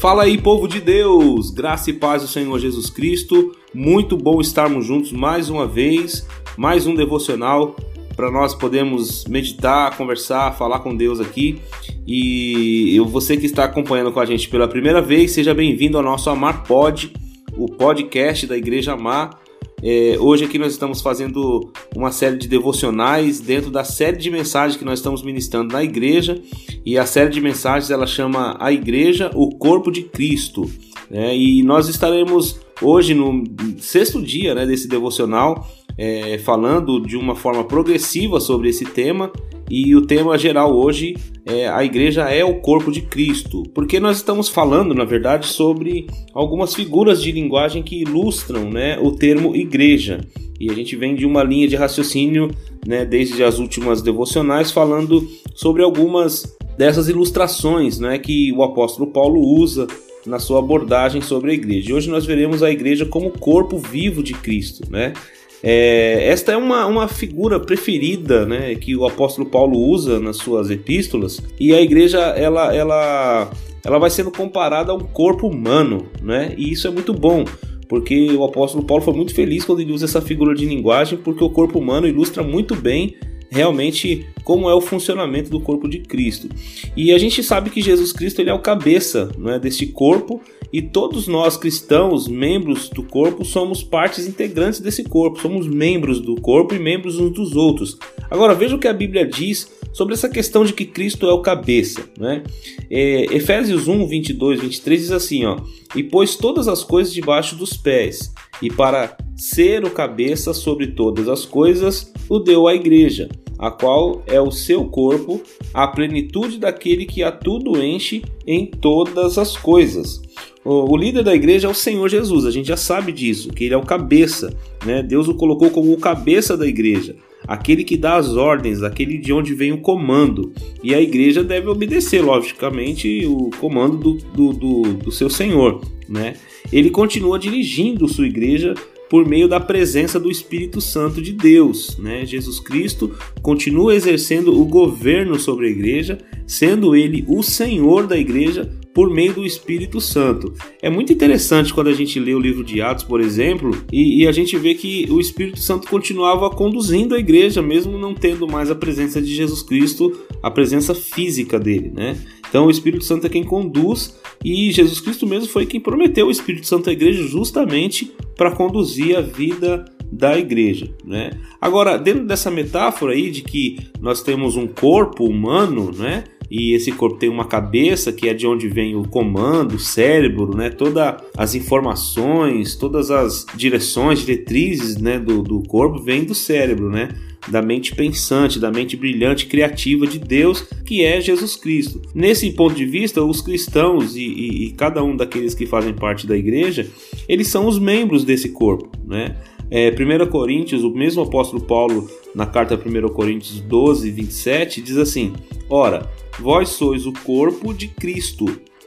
Fala aí, povo de Deus! Graça e paz do Senhor Jesus Cristo. Muito bom estarmos juntos mais uma vez, mais um devocional para nós podermos meditar, conversar, falar com Deus aqui. E você que está acompanhando com a gente pela primeira vez, seja bem-vindo ao nosso Amar Pod, o podcast da Igreja Amar. É, hoje aqui nós estamos fazendo uma série de devocionais dentro da série de mensagens que nós estamos ministrando na igreja e a série de mensagens ela chama a igreja o corpo de Cristo né? e nós estaremos hoje no sexto dia né, desse devocional é, falando de uma forma progressiva sobre esse tema e o tema geral hoje é a igreja é o corpo de Cristo, porque nós estamos falando, na verdade, sobre algumas figuras de linguagem que ilustram né, o termo igreja. E a gente vem de uma linha de raciocínio, né, desde as últimas devocionais, falando sobre algumas dessas ilustrações né, que o apóstolo Paulo usa na sua abordagem sobre a igreja. E hoje nós veremos a igreja como corpo vivo de Cristo, né? É, esta é uma, uma figura preferida né, que o apóstolo Paulo usa nas suas epístolas e a igreja ela, ela, ela vai sendo comparada a um corpo humano né, e isso é muito bom porque o apóstolo Paulo foi muito feliz quando ele usa essa figura de linguagem porque o corpo humano ilustra muito bem realmente como é o funcionamento do corpo de Cristo. E a gente sabe que Jesus Cristo ele é o cabeça não é, desse corpo e todos nós cristãos, membros do corpo, somos partes integrantes desse corpo, somos membros do corpo e membros uns dos outros. Agora veja o que a Bíblia diz sobre essa questão de que Cristo é o cabeça. Né? É, Efésios 1, 22, 23 diz assim: ó, E pôs todas as coisas debaixo dos pés, e para ser o cabeça sobre todas as coisas, o deu à igreja, a qual é o seu corpo, a plenitude daquele que a tudo enche em todas as coisas. O, líder da igreja é o Senhor Jesus, a gente já sabe disso, que ele é o cabeça, né? Deus o colocou como o cabeça da igreja, aquele que dá as ordens, aquele de onde vem o comando. E a igreja deve obedecer, logicamente, o comando do, do, do, do seu Senhor, né? Ele continua dirigindo sua igreja por meio da presença do Espírito Santo de Deus. Né? Jesus Cristo continua exercendo o governo sobre a igreja, sendo ele o Senhor da igreja por meio do Espírito Santo. É muito interessante quando a gente lê o livro de Atos, por exemplo, e, e, a gente vê que o Espírito Santo continuava conduzindo a igreja, mesmo não tendo mais a presença de Jesus Cristo, a presença física dele, né? Então o Espírito Santo é quem conduz e Jesus Cristo mesmo foi quem prometeu o Espírito Santo à igreja justamente para conduzir a vida da igreja, né? Agora, dentro dessa metáfora aí de que nós temos um corpo humano, né? E esse corpo tem uma cabeça que é de onde vem o comando, o cérebro, né? Todas as informações, todas as direções, diretrizes, né? Do, do corpo vêm do cérebro, né? da mente pensante, da mente brilhante, criativa de Deus, que é Jesus Cristo. Nesse ponto de vista, os cristãos e, e, e cada um daqueles que fazem parte da igreja, eles são os membros desse corpo, né? É, 1 Coríntios, o mesmo apóstolo Paulo, na carta 1 Coríntios 12, 27, diz assim: Ora, vós sois o corpo de Cristo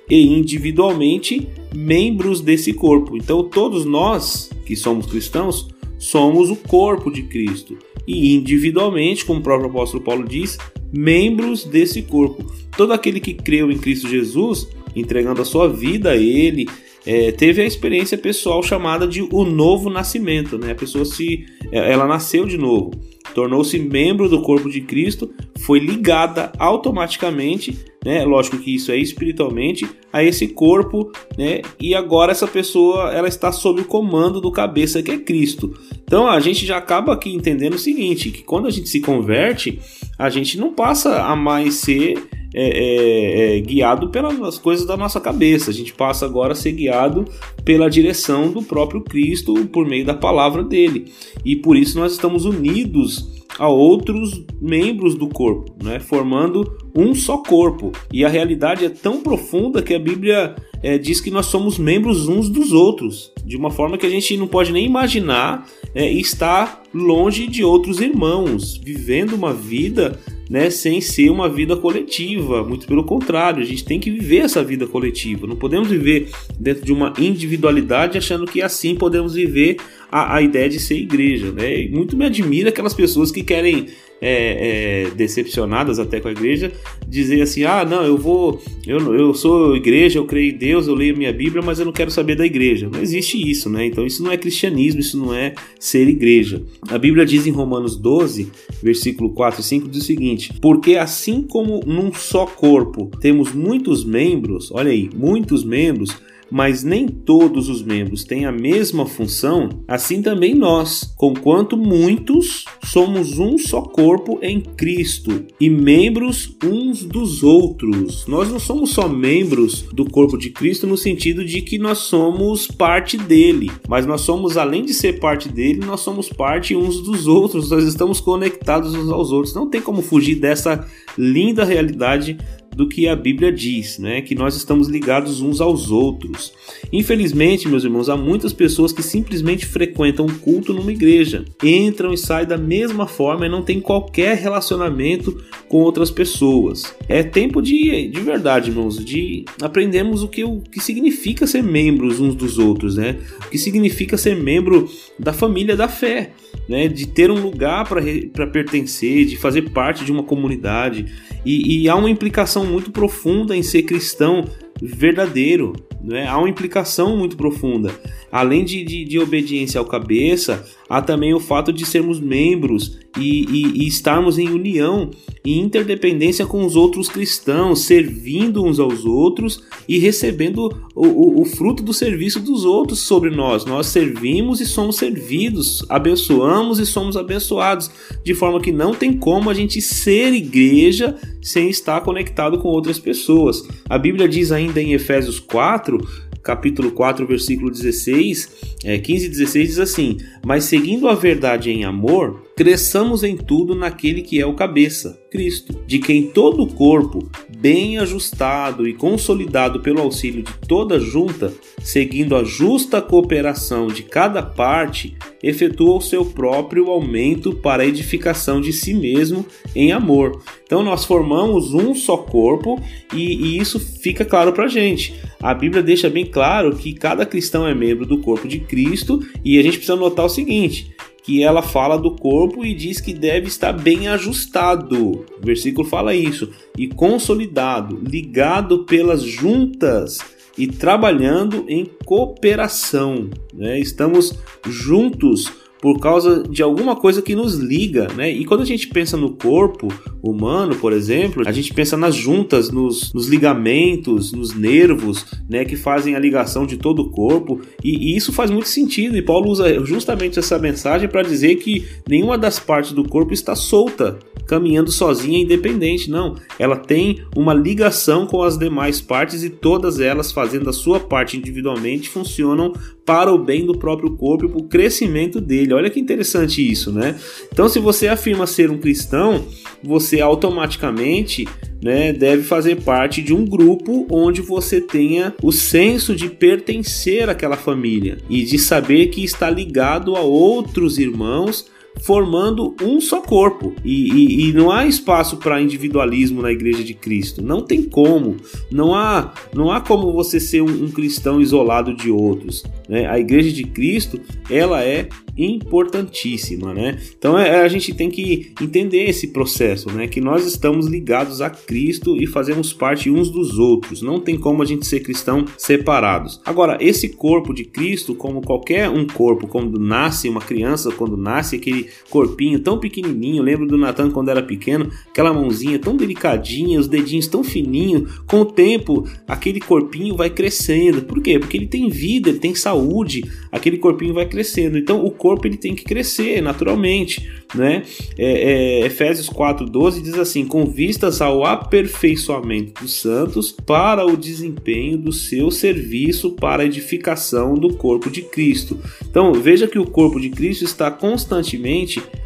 e individualmente membros desse corpo. Então, todos nós que somos cristãos somos o corpo de Cristo e individualmente, como o próprio apóstolo Paulo diz, membros desse corpo. Todo aquele que creu em Cristo Jesus, entregando a sua vida a Ele, é, teve a experiência pessoal chamada de o novo nascimento, né? A pessoa se, é, ela nasceu de novo, tornou-se membro do corpo de Cristo, foi ligada automaticamente, né? Lógico que isso é espiritualmente a esse corpo, né? E agora essa pessoa ela está sob o comando do cabeça que é Cristo. Então a gente já acaba aqui entendendo o seguinte, que quando a gente se converte, a gente não passa a mais ser é, é, é, guiado pelas coisas da nossa cabeça. A gente passa agora a ser guiado pela direção do próprio Cristo por meio da palavra dele. E por isso nós estamos unidos a outros membros do corpo, né? formando um só corpo. E a realidade é tão profunda que a Bíblia é, diz que nós somos membros uns dos outros, de uma forma que a gente não pode nem imaginar é, estar longe de outros irmãos, vivendo uma vida né, sem ser uma vida coletiva. Muito pelo contrário, a gente tem que viver essa vida coletiva. Não podemos viver dentro de uma individualidade achando que assim podemos viver a, a ideia de ser igreja. Né? E muito me admira aquelas pessoas que querem é, é, decepcionadas até com a igreja, dizer assim: ah, não, eu vou, eu, eu sou igreja, eu creio em Deus, eu leio minha Bíblia, mas eu não quero saber da igreja. Não existe isso, né? Então isso não é cristianismo, isso não é ser igreja. A Bíblia diz em Romanos 12, versículo 4 e 5, diz o seguinte: Porque assim como num só corpo temos muitos membros, olha aí, muitos membros mas nem todos os membros têm a mesma função, assim também nós, conquanto muitos, somos um só corpo em Cristo e membros uns dos outros. Nós não somos só membros do corpo de Cristo no sentido de que nós somos parte dele, mas nós somos, além de ser parte dele, nós somos parte uns dos outros, nós estamos conectados uns aos outros. Não tem como fugir dessa linda realidade do que a Bíblia diz, né? Que nós estamos ligados uns aos outros. Infelizmente, meus irmãos, há muitas pessoas que simplesmente frequentam um culto numa igreja, entram e saem da mesma forma e não tem qualquer relacionamento com outras pessoas. É tempo de, de verdade, irmãos, de aprendermos o que, o que significa ser membros uns dos outros, né? O que significa ser membro da família da fé né, de ter um lugar para pertencer, de fazer parte de uma comunidade. E, e, há uma implicação muito profunda em ser cristão verdadeiro, né? há uma implicação muito profunda. Além de, de, de obediência ao cabeça, há também o fato de sermos membros e, e, e, estarmos em união e interdependência com os outros cristãos, servindo uns aos outros e recebendo o, o, o, fruto do serviço dos outros sobre nós. Nós servimos e somos servidos, abençoamos e somos abençoados, de forma que não tem como a gente ser igreja sem estar conectado com outras pessoas. A Bíblia diz ainda em Efésios 4 capítulo 4, versículo 16, é, 15 e 16 diz assim: Mas seguindo a verdade em amor, cresçamos em tudo naquele que é o cabeça, Cristo, de quem todo o corpo, bem ajustado e consolidado pelo auxílio de toda junta, seguindo a justa cooperação de cada parte, efetua o seu próprio aumento para a edificação de si mesmo em amor. Então nós formamos um só corpo e, e isso fica claro para gente. A Bíblia deixa bem claro que cada cristão é membro do corpo de Cristo e a gente precisa notar o seguinte: que ela fala do corpo e diz que deve estar bem ajustado. O versículo fala isso. E consolidado, ligado pelas juntas e trabalhando em cooperação. Né? Estamos juntos por causa de alguma coisa que nos liga, né? E quando a gente pensa no corpo humano, por exemplo, a gente pensa nas juntas, nos, nos ligamentos, nos nervos, né? Que fazem a ligação de todo o corpo, e, e isso faz muito sentido. E Paulo usa justamente essa mensagem para dizer que nenhuma das partes do corpo está solta, caminhando sozinha independente, não. Ela tem uma ligação com as demais partes e todas elas, fazendo a sua parte individualmente, funcionam para o bem do próprio corpo e para o crescimento dele. Olha que interessante isso, né? Então, se você afirma ser um cristão, você automaticamente né, deve fazer parte de um grupo onde você tenha o senso de pertencer àquela família e de saber que está ligado a outros irmãos formando um só corpo. E, e, e não há espaço para individualismo na Igreja de Cristo. Não tem como. Não há, não há como você ser um, um cristão isolado de outros. Né? A Igreja de Cristo ela é importantíssima, né? Então é, a gente tem que entender esse processo, né? Que nós estamos ligados a Cristo e fazemos parte uns dos outros. Não tem como a gente ser cristão separados. Agora, esse corpo de Cristo, como qualquer um corpo, quando nasce uma criança, quando nasce aquele corpinho tão pequenininho, lembro do Natan quando era pequeno, aquela mãozinha tão delicadinha, os dedinhos tão fininhos, com o tempo aquele corpinho vai crescendo. Por quê? Porque ele tem vida, ele tem saúde, aquele corpinho vai crescendo. Então o corpo ele tem que crescer naturalmente, né? É, é, Efésios 4:12 diz assim: com vistas ao aperfeiçoamento dos santos para o desempenho do seu serviço para a edificação do corpo de Cristo. Então veja que o corpo de Cristo está constantemente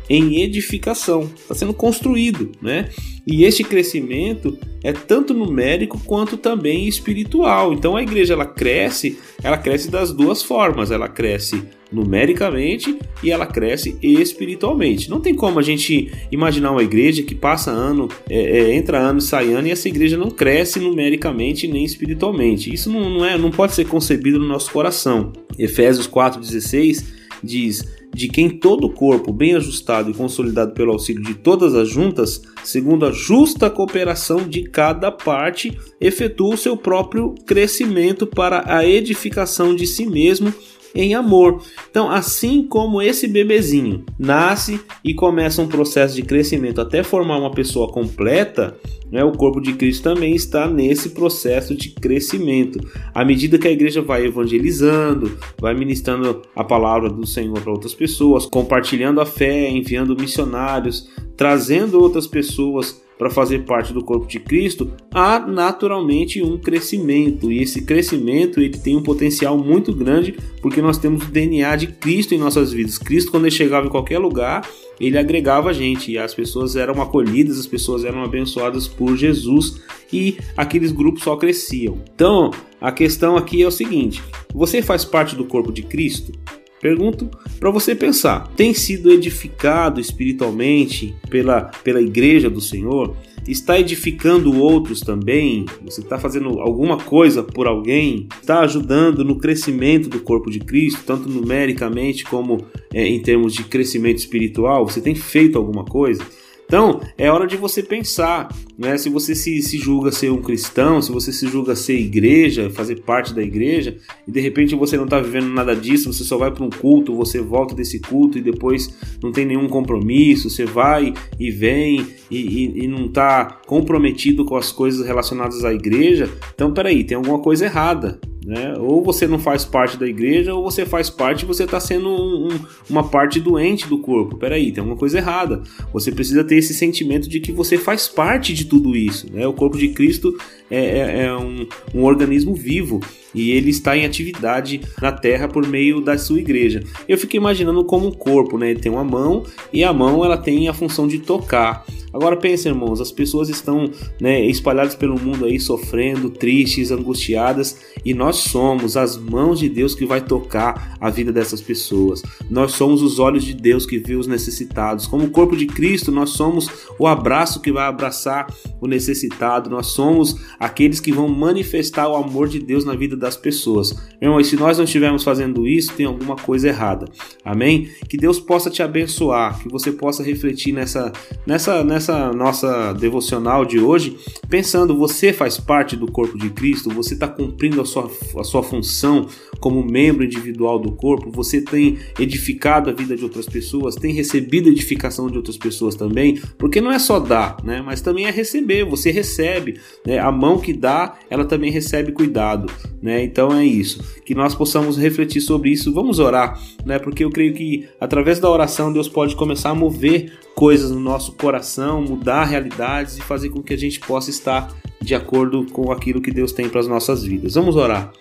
em edificação, está sendo construído, né? E este crescimento é tanto numérico quanto também espiritual. Então a igreja ela cresce, ela cresce das duas formas, ela cresce numericamente e ela cresce espiritualmente. Não tem como a gente imaginar uma igreja que passa ano, é, é, entra ano sai ano e essa igreja não cresce numericamente nem espiritualmente. Isso não, não, é, não pode ser concebido no nosso coração. Efésios 4,16 diz: de quem todo o corpo, bem ajustado e consolidado pelo auxílio de todas as juntas, segundo a justa cooperação de cada parte, efetua o seu próprio crescimento para a edificação de si mesmo em amor. Então, assim como esse bebezinho nasce e começa um processo de crescimento até formar uma pessoa completa, né, o corpo de Cristo também está nesse processo de crescimento. À medida que a igreja vai evangelizando, vai ministrando a palavra do Senhor para outras pessoas, compartilhando a fé, enviando missionários, trazendo outras pessoas para fazer parte do corpo de Cristo, há naturalmente um crescimento. E esse crescimento ele tem um potencial muito grande porque nós temos o DNA de Cristo em nossas vidas. Cristo, quando ele chegava em qualquer lugar, ele agregava a gente e as pessoas eram acolhidas, as pessoas eram abençoadas por Jesus e aqueles grupos só cresciam. Então, a questão aqui é o seguinte: você faz parte do corpo de Cristo? Pergunto para você pensar: tem sido edificado espiritualmente pela, pela igreja do Senhor? Está edificando outros também? Você está fazendo alguma coisa por alguém? Está ajudando no crescimento do corpo de Cristo, tanto numericamente como é, em termos de crescimento espiritual? Você tem feito alguma coisa? Então, é hora de você pensar, né? Se você se, se julga ser um cristão, se você se julga ser igreja, fazer parte da igreja, e de repente você não está vivendo nada disso, você só vai para um culto, você volta desse culto e depois não tem nenhum compromisso, você vai e vem e, e, e não está comprometido com as coisas relacionadas à igreja, então peraí, tem alguma coisa errada. Né? Ou você não faz parte da igreja, ou você faz parte e você está sendo um, um, uma parte doente do corpo. Peraí, tem alguma coisa errada. Você precisa ter esse sentimento de que você faz parte de tudo isso. Né? O corpo de Cristo é, é, é um, um organismo vivo e ele está em atividade na terra por meio da sua igreja. Eu fico imaginando como um corpo, né? Ele tem uma mão e a mão ela tem a função de tocar. Agora pense, irmãos, as pessoas estão né, espalhadas pelo mundo aí sofrendo, tristes, angustiadas, e nós somos as mãos de Deus que vai tocar a vida dessas pessoas. Nós somos os olhos de Deus que vê os necessitados. Como o corpo de Cristo, nós somos o abraço que vai abraçar o necessitado. Nós somos aqueles que vão manifestar o amor de Deus na vida das pessoas. Irmão, e se nós não estivermos fazendo isso, tem alguma coisa errada. Amém? Que Deus possa te abençoar, que você possa refletir nessa nessa nessa nessa nossa devocional de hoje, pensando, você faz parte do corpo de Cristo, você está cumprindo a sua, a sua função como membro individual do corpo, você tem edificado a vida de outras pessoas, tem recebido edificação de outras pessoas também, porque não é só dar, né, mas também é receber, você recebe, né, a mão que dá, ela também recebe cuidado, né, então é isso, que nós possamos refletir sobre isso, vamos orar, né, porque eu creio que através da oração Deus pode começar a mover coisas no nosso coração, mudar realidades e fazer com que a gente possa estar de acordo com aquilo que Deus tem para as nossas vidas. Vamos orar.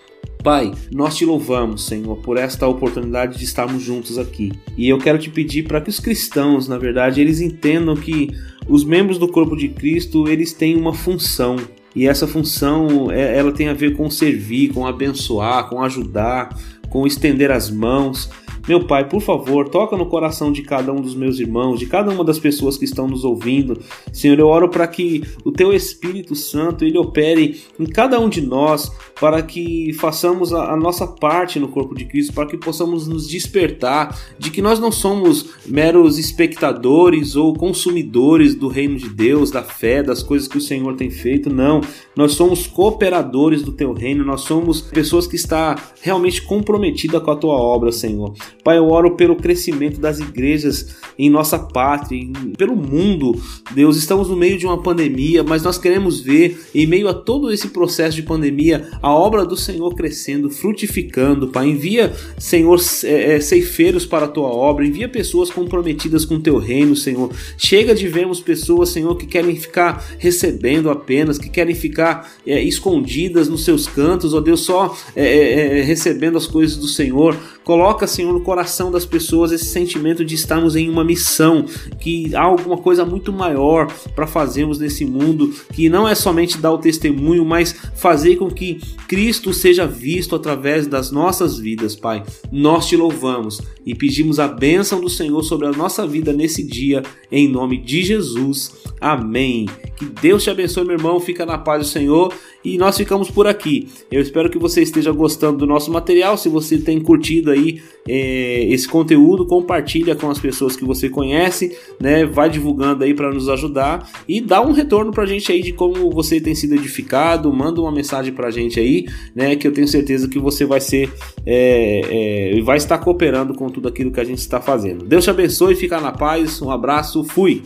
Pai, nós te louvamos, Senhor, por esta oportunidade de estarmos juntos aqui. E eu quero te pedir para que os cristãos, na verdade, eles entendam que os membros do corpo de Cristo, eles têm uma função. E essa função, é, ela tem a ver com servir, com abençoar, com ajudar, com estender as mãos. Meu Pai, por favor, toca no coração de cada um dos meus irmãos, de cada uma das pessoas que estão nos ouvindo. Senhor, eu oro para que o Teu Espírito Santo ele opere em cada um de nós, para que façamos a, a nossa parte no corpo de Cristo, para que possamos nos despertar de que nós não somos meros espectadores ou consumidores do reino de Deus, da fé, das coisas que o Senhor tem feito. Não, nós somos cooperadores do Teu reino, nós somos pessoas que está realmente comprometida com a Tua obra, Senhor. Pai, eu oro pelo crescimento das igrejas em nossa pátria, pelo mundo. Deus, estamos no meio de uma pandemia, mas nós queremos ver, em meio a todo esse processo de pandemia, a obra do Senhor crescendo, frutificando. Pai, envia, Senhor, é, é, ceifeiros para a tua obra, envia pessoas comprometidas com o teu reino, Senhor. Chega de vermos pessoas, Senhor, que querem ficar recebendo apenas, que querem ficar é, escondidas nos seus cantos, ó Deus, só é, é, é recebendo as coisas do Senhor. Coloca, Senhor, no coração das pessoas esse sentimento de estarmos em uma missão, que há alguma coisa muito maior para fazermos nesse mundo, que não é somente dar o testemunho, mas fazer com que Cristo seja visto através das nossas vidas, Pai. Nós te louvamos e pedimos a bênção do Senhor sobre a nossa vida nesse dia, em nome de Jesus. Amém. Que Deus te abençoe, meu irmão. Fica na paz do Senhor e nós ficamos por aqui. Eu espero que você esteja gostando do nosso material. Se você tem curtido aí é, esse conteúdo, compartilha com as pessoas que você conhece, né? Vai divulgando aí para nos ajudar e dá um retorno para a gente aí de como você tem sido edificado. Manda uma mensagem para a gente aí, né? Que eu tenho certeza que você vai ser é, é, vai estar cooperando com tudo aquilo que a gente está fazendo. Deus te abençoe, fica na paz. Um abraço, fui.